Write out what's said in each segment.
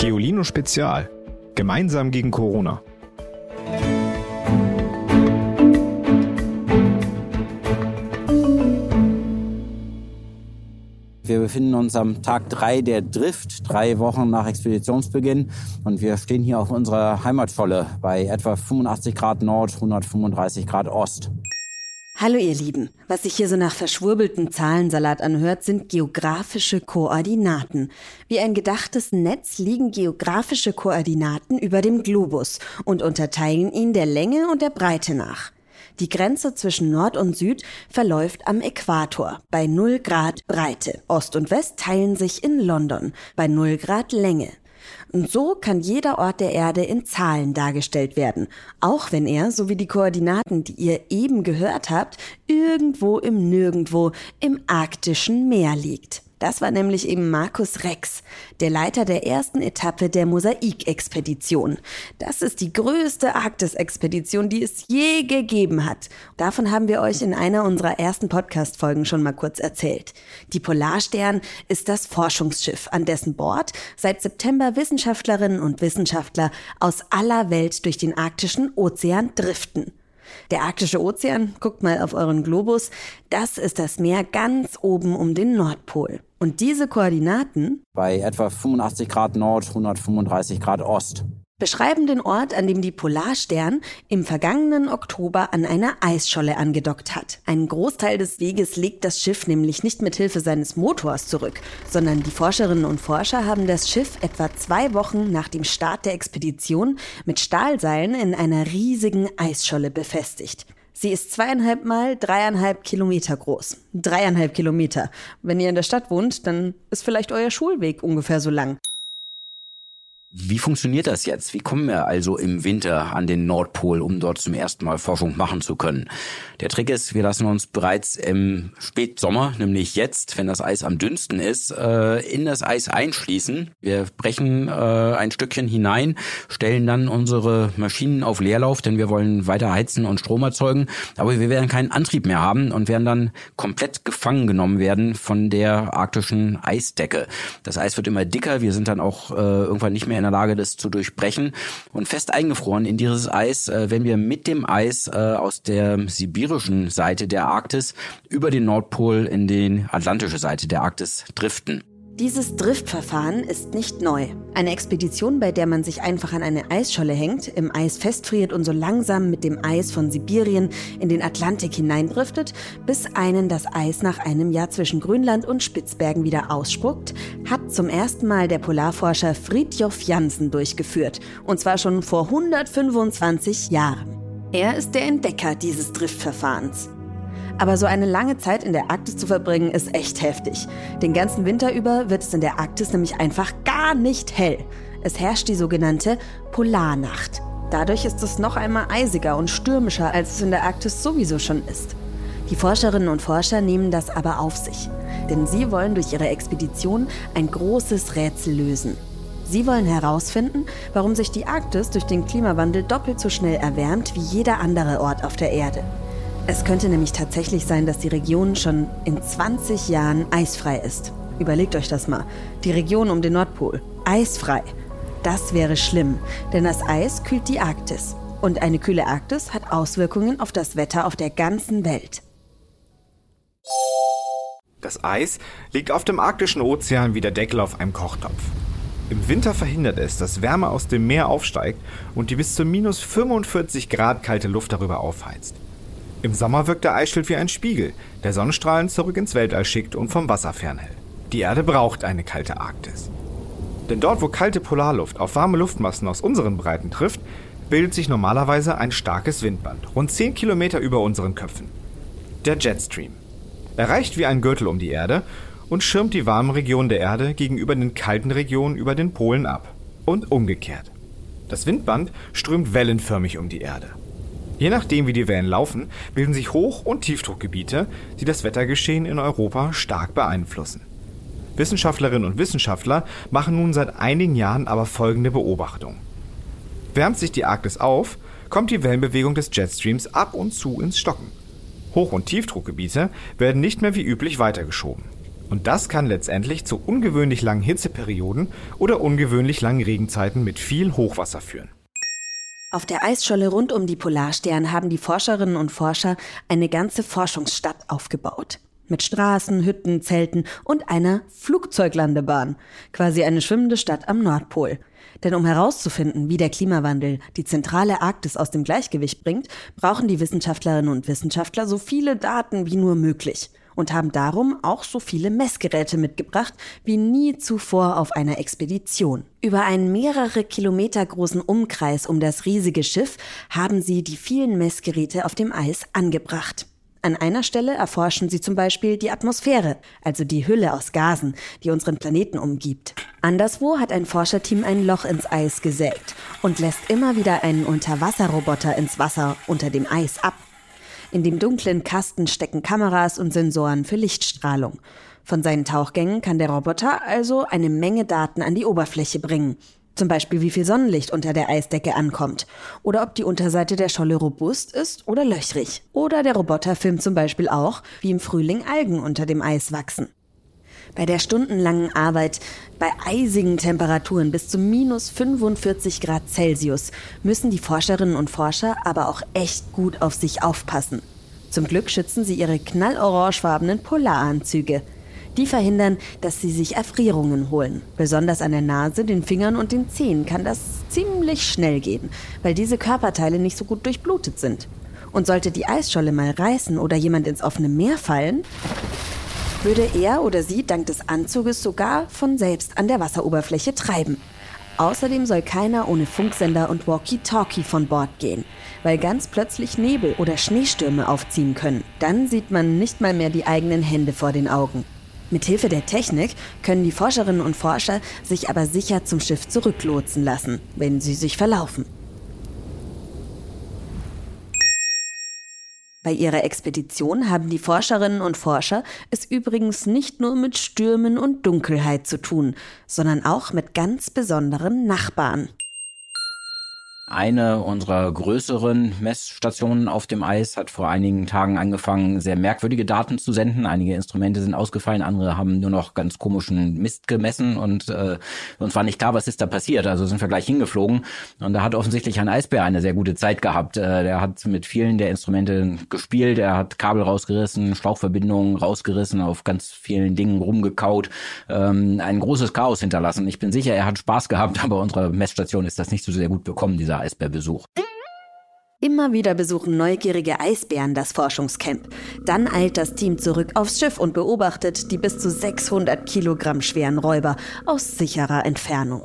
Geolino Spezial. Gemeinsam gegen Corona. Wir befinden uns am Tag 3 der Drift, drei Wochen nach Expeditionsbeginn. Und wir stehen hier auf unserer Heimatscholle bei etwa 85 Grad Nord, 135 Grad Ost. Hallo ihr Lieben. Was sich hier so nach verschwurbelten Zahlensalat anhört, sind geografische Koordinaten. Wie ein gedachtes Netz liegen geografische Koordinaten über dem Globus und unterteilen ihn der Länge und der Breite nach. Die Grenze zwischen Nord und Süd verläuft am Äquator bei 0 Grad Breite. Ost und West teilen sich in London bei 0 Grad Länge. Und so kann jeder Ort der Erde in Zahlen dargestellt werden, auch wenn er, so wie die Koordinaten, die ihr eben gehört habt, irgendwo im Nirgendwo im arktischen Meer liegt. Das war nämlich eben Markus Rex, der Leiter der ersten Etappe der Mosaik-Expedition. Das ist die größte Arktis-Expedition, die es je gegeben hat. Davon haben wir euch in einer unserer ersten Podcast-Folgen schon mal kurz erzählt. Die Polarstern ist das Forschungsschiff, an dessen Bord seit September Wissenschaftlerinnen und Wissenschaftler aus aller Welt durch den arktischen Ozean driften. Der arktische Ozean, guckt mal auf euren Globus, das ist das Meer ganz oben um den Nordpol. Und diese Koordinaten bei etwa 85 Grad Nord, 135 Grad Ost beschreiben den Ort, an dem die Polarstern im vergangenen Oktober an einer Eisscholle angedockt hat. Einen Großteil des Weges legt das Schiff nämlich nicht mit Hilfe seines Motors zurück, sondern die Forscherinnen und Forscher haben das Schiff etwa zwei Wochen nach dem Start der Expedition mit Stahlseilen in einer riesigen Eisscholle befestigt. Sie ist zweieinhalb mal dreieinhalb Kilometer groß. Dreieinhalb Kilometer. Wenn ihr in der Stadt wohnt, dann ist vielleicht euer Schulweg ungefähr so lang. Wie funktioniert das jetzt? Wie kommen wir also im Winter an den Nordpol, um dort zum ersten Mal Forschung machen zu können? Der Trick ist, wir lassen uns bereits im Spätsommer, nämlich jetzt, wenn das Eis am dünnsten ist, äh, in das Eis einschließen. Wir brechen äh, ein Stückchen hinein, stellen dann unsere Maschinen auf Leerlauf, denn wir wollen weiter heizen und Strom erzeugen. Aber wir werden keinen Antrieb mehr haben und werden dann komplett gefangen genommen werden von der arktischen Eisdecke. Das Eis wird immer dicker, wir sind dann auch äh, irgendwann nicht mehr in der Lage, das zu durchbrechen. Und fest eingefroren in dieses Eis, äh, wenn wir mit dem Eis äh, aus der sibirischen Seite der Arktis über den Nordpol in die atlantische Seite der Arktis driften. Dieses Driftverfahren ist nicht neu. Eine Expedition, bei der man sich einfach an eine Eisscholle hängt, im Eis festfriert und so langsam mit dem Eis von Sibirien in den Atlantik hineindriftet, bis einen das Eis nach einem Jahr zwischen Grönland und Spitzbergen wieder ausspuckt, hat zum ersten Mal der Polarforscher Fridtjof Jansen durchgeführt. Und zwar schon vor 125 Jahren. Er ist der Entdecker dieses Driftverfahrens. Aber so eine lange Zeit in der Arktis zu verbringen, ist echt heftig. Den ganzen Winter über wird es in der Arktis nämlich einfach gar nicht hell. Es herrscht die sogenannte Polarnacht. Dadurch ist es noch einmal eisiger und stürmischer, als es in der Arktis sowieso schon ist. Die Forscherinnen und Forscher nehmen das aber auf sich, denn sie wollen durch ihre Expedition ein großes Rätsel lösen. Sie wollen herausfinden, warum sich die Arktis durch den Klimawandel doppelt so schnell erwärmt wie jeder andere Ort auf der Erde. Es könnte nämlich tatsächlich sein, dass die Region schon in 20 Jahren eisfrei ist. Überlegt euch das mal. Die Region um den Nordpol. Eisfrei. Das wäre schlimm, denn das Eis kühlt die Arktis. Und eine kühle Arktis hat Auswirkungen auf das Wetter auf der ganzen Welt. Das Eis liegt auf dem arktischen Ozean wie der Deckel auf einem Kochtopf. Im Winter verhindert es, dass Wärme aus dem Meer aufsteigt und die bis zu minus 45 Grad kalte Luft darüber aufheizt. Im Sommer wirkt der Eisschild wie ein Spiegel, der Sonnenstrahlen zurück ins Weltall schickt und vom Wasser fernhält. Die Erde braucht eine kalte Arktis. Denn dort, wo kalte Polarluft auf warme Luftmassen aus unseren Breiten trifft, bildet sich normalerweise ein starkes Windband, rund 10 Kilometer über unseren Köpfen. Der Jetstream. Er reicht wie ein Gürtel um die Erde und schirmt die warmen Regionen der Erde gegenüber den kalten Regionen über den Polen ab. Und umgekehrt. Das Windband strömt wellenförmig um die Erde. Je nachdem, wie die Wellen laufen, bilden sich Hoch- und Tiefdruckgebiete, die das Wettergeschehen in Europa stark beeinflussen. Wissenschaftlerinnen und Wissenschaftler machen nun seit einigen Jahren aber folgende Beobachtung. Wärmt sich die Arktis auf, kommt die Wellenbewegung des Jetstreams ab und zu ins Stocken. Hoch- und Tiefdruckgebiete werden nicht mehr wie üblich weitergeschoben. Und das kann letztendlich zu ungewöhnlich langen Hitzeperioden oder ungewöhnlich langen Regenzeiten mit viel Hochwasser führen. Auf der Eisscholle rund um die Polarstern haben die Forscherinnen und Forscher eine ganze Forschungsstadt aufgebaut. Mit Straßen, Hütten, Zelten und einer Flugzeuglandebahn. Quasi eine schwimmende Stadt am Nordpol. Denn um herauszufinden, wie der Klimawandel die zentrale Arktis aus dem Gleichgewicht bringt, brauchen die Wissenschaftlerinnen und Wissenschaftler so viele Daten wie nur möglich und haben darum auch so viele Messgeräte mitgebracht wie nie zuvor auf einer Expedition. Über einen mehrere Kilometer großen Umkreis um das riesige Schiff haben sie die vielen Messgeräte auf dem Eis angebracht. An einer Stelle erforschen sie zum Beispiel die Atmosphäre, also die Hülle aus Gasen, die unseren Planeten umgibt. Anderswo hat ein Forscherteam ein Loch ins Eis gesägt und lässt immer wieder einen Unterwasserroboter ins Wasser unter dem Eis ab. In dem dunklen Kasten stecken Kameras und Sensoren für Lichtstrahlung. Von seinen Tauchgängen kann der Roboter also eine Menge Daten an die Oberfläche bringen. Zum Beispiel, wie viel Sonnenlicht unter der Eisdecke ankommt. Oder ob die Unterseite der Scholle robust ist oder löchrig. Oder der Roboter filmt zum Beispiel auch, wie im Frühling Algen unter dem Eis wachsen. Bei der stundenlangen Arbeit bei eisigen Temperaturen bis zu minus 45 Grad Celsius müssen die Forscherinnen und Forscher aber auch echt gut auf sich aufpassen. Zum Glück schützen sie ihre knallorangefarbenen Polaranzüge. Die verhindern, dass sie sich Erfrierungen holen. Besonders an der Nase, den Fingern und den Zehen kann das ziemlich schnell gehen, weil diese Körperteile nicht so gut durchblutet sind. Und sollte die Eisscholle mal reißen oder jemand ins offene Meer fallen, würde er oder sie dank des Anzuges sogar von selbst an der Wasseroberfläche treiben. Außerdem soll keiner ohne Funksender und Walkie-Talkie von Bord gehen, weil ganz plötzlich Nebel oder Schneestürme aufziehen können. Dann sieht man nicht mal mehr die eigenen Hände vor den Augen. Mithilfe der Technik können die Forscherinnen und Forscher sich aber sicher zum Schiff zurücklotsen lassen, wenn sie sich verlaufen. Bei ihrer Expedition haben die Forscherinnen und Forscher es übrigens nicht nur mit Stürmen und Dunkelheit zu tun, sondern auch mit ganz besonderen Nachbarn. Eine unserer größeren Messstationen auf dem Eis hat vor einigen Tagen angefangen, sehr merkwürdige Daten zu senden. Einige Instrumente sind ausgefallen, andere haben nur noch ganz komischen Mist gemessen und äh, uns war nicht klar, was ist da passiert. Also sind wir gleich hingeflogen und da hat offensichtlich ein Eisbär eine sehr gute Zeit gehabt. Äh, der hat mit vielen der Instrumente gespielt, er hat Kabel rausgerissen, Schlauchverbindungen rausgerissen, auf ganz vielen Dingen rumgekaut, ähm, ein großes Chaos hinterlassen. Ich bin sicher, er hat Spaß gehabt, aber unserer Messstation ist das nicht so sehr gut bekommen, dieser Eisbärbesuch. Immer wieder besuchen neugierige Eisbären das Forschungscamp. Dann eilt das Team zurück aufs Schiff und beobachtet die bis zu 600 Kilogramm schweren Räuber aus sicherer Entfernung.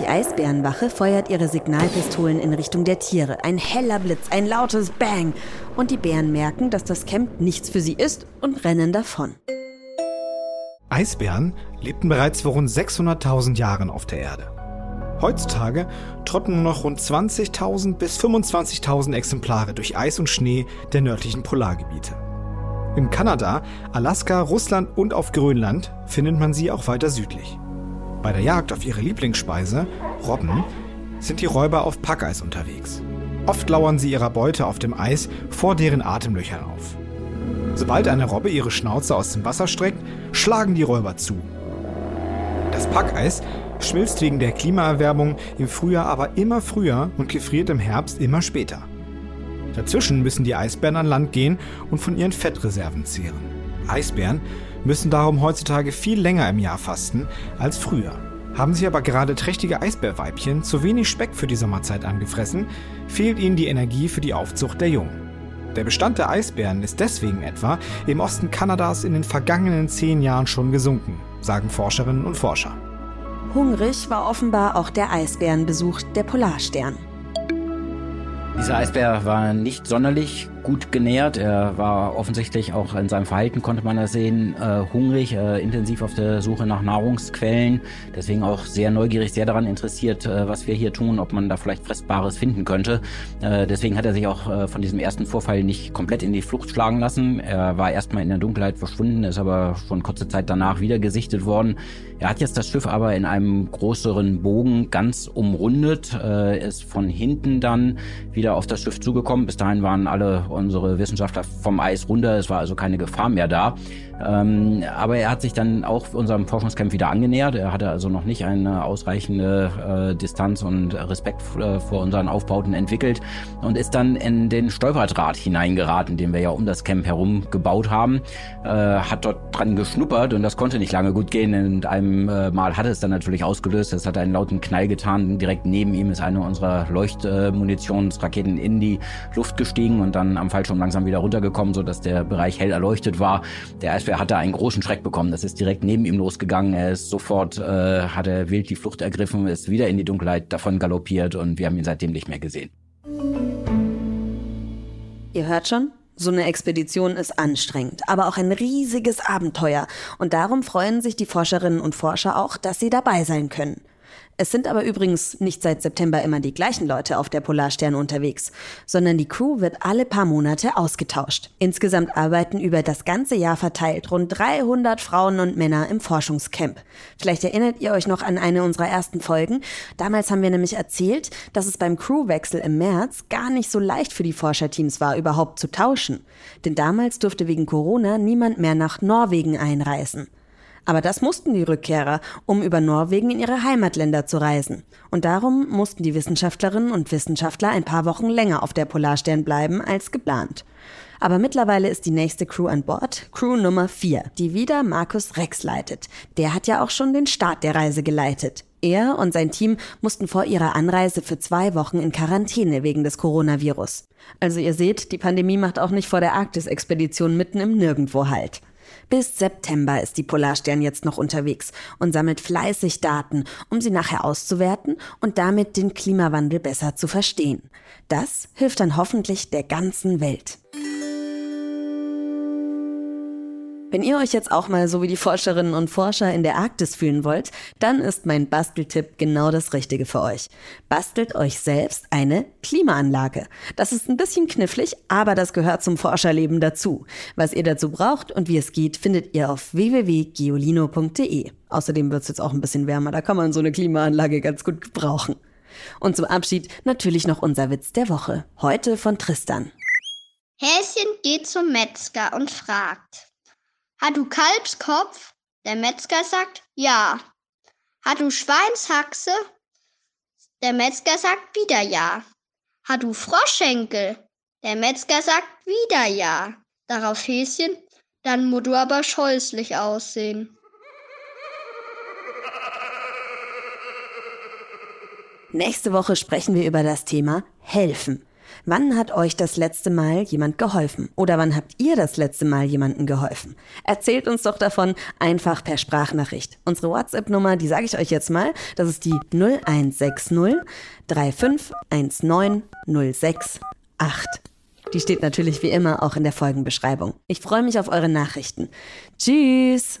Die Eisbärenwache feuert ihre Signalpistolen in Richtung der Tiere. Ein heller Blitz, ein lautes Bang. Und die Bären merken, dass das Camp nichts für sie ist und rennen davon. Eisbären lebten bereits vor rund 600.000 Jahren auf der Erde. Heutzutage trotten nur noch rund 20.000 bis 25.000 Exemplare durch Eis und Schnee der nördlichen Polargebiete. In Kanada, Alaska, Russland und auf Grönland findet man sie auch weiter südlich. Bei der Jagd auf ihre Lieblingsspeise, Robben, sind die Räuber auf Packeis unterwegs. Oft lauern sie ihrer Beute auf dem Eis vor deren Atemlöchern auf. Sobald eine Robbe ihre Schnauze aus dem Wasser streckt, schlagen die Räuber zu. Das Packeis schmilzt wegen der Klimaerwärmung im Frühjahr aber immer früher und gefriert im Herbst immer später. Dazwischen müssen die Eisbären an Land gehen und von ihren Fettreserven zehren. Eisbären müssen darum heutzutage viel länger im Jahr fasten als früher. Haben sich aber gerade trächtige Eisbärweibchen zu wenig Speck für die Sommerzeit angefressen, fehlt ihnen die Energie für die Aufzucht der Jungen. Der Bestand der Eisbären ist deswegen etwa im Osten Kanadas in den vergangenen zehn Jahren schon gesunken, sagen Forscherinnen und Forscher. Hungrig war offenbar auch der Eisbärenbesuch der Polarstern. Dieser Eisbär war nicht sonderlich gut genährt. Er war offensichtlich auch in seinem Verhalten, konnte man das sehen, äh, hungrig, äh, intensiv auf der Suche nach Nahrungsquellen. Deswegen auch sehr neugierig, sehr daran interessiert, äh, was wir hier tun, ob man da vielleicht Fressbares finden könnte. Äh, deswegen hat er sich auch äh, von diesem ersten Vorfall nicht komplett in die Flucht schlagen lassen. Er war erstmal in der Dunkelheit verschwunden, ist aber schon kurze Zeit danach wieder gesichtet worden. Er hat jetzt das Schiff aber in einem größeren Bogen ganz umrundet, äh, ist von hinten dann wieder auf das Schiff zugekommen. Bis dahin waren alle unsere Wissenschaftler vom Eis runter. Es war also keine Gefahr mehr da. Ähm, aber er hat sich dann auch unserem Forschungscamp wieder angenähert. Er hatte also noch nicht eine ausreichende äh, Distanz und Respekt äh, vor unseren Aufbauten entwickelt und ist dann in den Stolperdraht hineingeraten, den wir ja um das Camp herum gebaut haben. Äh, hat dort dran geschnuppert und das konnte nicht lange gut gehen. Und einem äh, Mal hat es dann natürlich ausgelöst. Es hat einen lauten Knall getan. Direkt neben ihm ist eine unserer Leuchtmunitionsraketen in die Luft gestiegen und dann am Fallschirm langsam wieder runtergekommen, sodass der Bereich hell erleuchtet war. Der Eisbär hatte einen großen Schreck bekommen. Das ist direkt neben ihm losgegangen. Er ist sofort, äh, hat er wild die Flucht ergriffen, ist wieder in die Dunkelheit davon galoppiert und wir haben ihn seitdem nicht mehr gesehen. Ihr hört schon, so eine Expedition ist anstrengend, aber auch ein riesiges Abenteuer. Und darum freuen sich die Forscherinnen und Forscher auch, dass sie dabei sein können. Es sind aber übrigens nicht seit September immer die gleichen Leute auf der Polarstern unterwegs, sondern die Crew wird alle paar Monate ausgetauscht. Insgesamt arbeiten über das ganze Jahr verteilt rund 300 Frauen und Männer im Forschungscamp. Vielleicht erinnert ihr euch noch an eine unserer ersten Folgen. Damals haben wir nämlich erzählt, dass es beim Crewwechsel im März gar nicht so leicht für die Forscherteams war, überhaupt zu tauschen. Denn damals durfte wegen Corona niemand mehr nach Norwegen einreisen. Aber das mussten die Rückkehrer, um über Norwegen in ihre Heimatländer zu reisen. Und darum mussten die Wissenschaftlerinnen und Wissenschaftler ein paar Wochen länger auf der Polarstern bleiben als geplant. Aber mittlerweile ist die nächste Crew an Bord, Crew Nummer 4, die wieder Markus Rex leitet. Der hat ja auch schon den Start der Reise geleitet. Er und sein Team mussten vor ihrer Anreise für zwei Wochen in Quarantäne wegen des Coronavirus. Also ihr seht, die Pandemie macht auch nicht vor der Arktis-Expedition mitten im Nirgendwo halt. Bis September ist die Polarstern jetzt noch unterwegs und sammelt fleißig Daten, um sie nachher auszuwerten und damit den Klimawandel besser zu verstehen. Das hilft dann hoffentlich der ganzen Welt. Wenn ihr euch jetzt auch mal so wie die Forscherinnen und Forscher in der Arktis fühlen wollt, dann ist mein Basteltipp genau das Richtige für euch. Bastelt euch selbst eine Klimaanlage. Das ist ein bisschen knifflig, aber das gehört zum Forscherleben dazu. Was ihr dazu braucht und wie es geht, findet ihr auf www.geolino.de. Außerdem wird es jetzt auch ein bisschen wärmer, da kann man so eine Klimaanlage ganz gut gebrauchen. Und zum Abschied natürlich noch unser Witz der Woche. Heute von Tristan. Häschen geht zum Metzger und fragt. Hat du Kalbskopf? Der Metzger sagt ja. Hat du Schweinshaxe? Der Metzger sagt wieder ja. Hat du Froschenkel? Der Metzger sagt wieder ja. Darauf Häschen, dann musst du aber scheußlich aussehen. Nächste Woche sprechen wir über das Thema Helfen. Wann hat euch das letzte Mal jemand geholfen? Oder wann habt ihr das letzte Mal jemandem geholfen? Erzählt uns doch davon einfach per Sprachnachricht. Unsere WhatsApp-Nummer, die sage ich euch jetzt mal, das ist die 0160 3519 068. Die steht natürlich wie immer auch in der Folgenbeschreibung. Ich freue mich auf eure Nachrichten. Tschüss!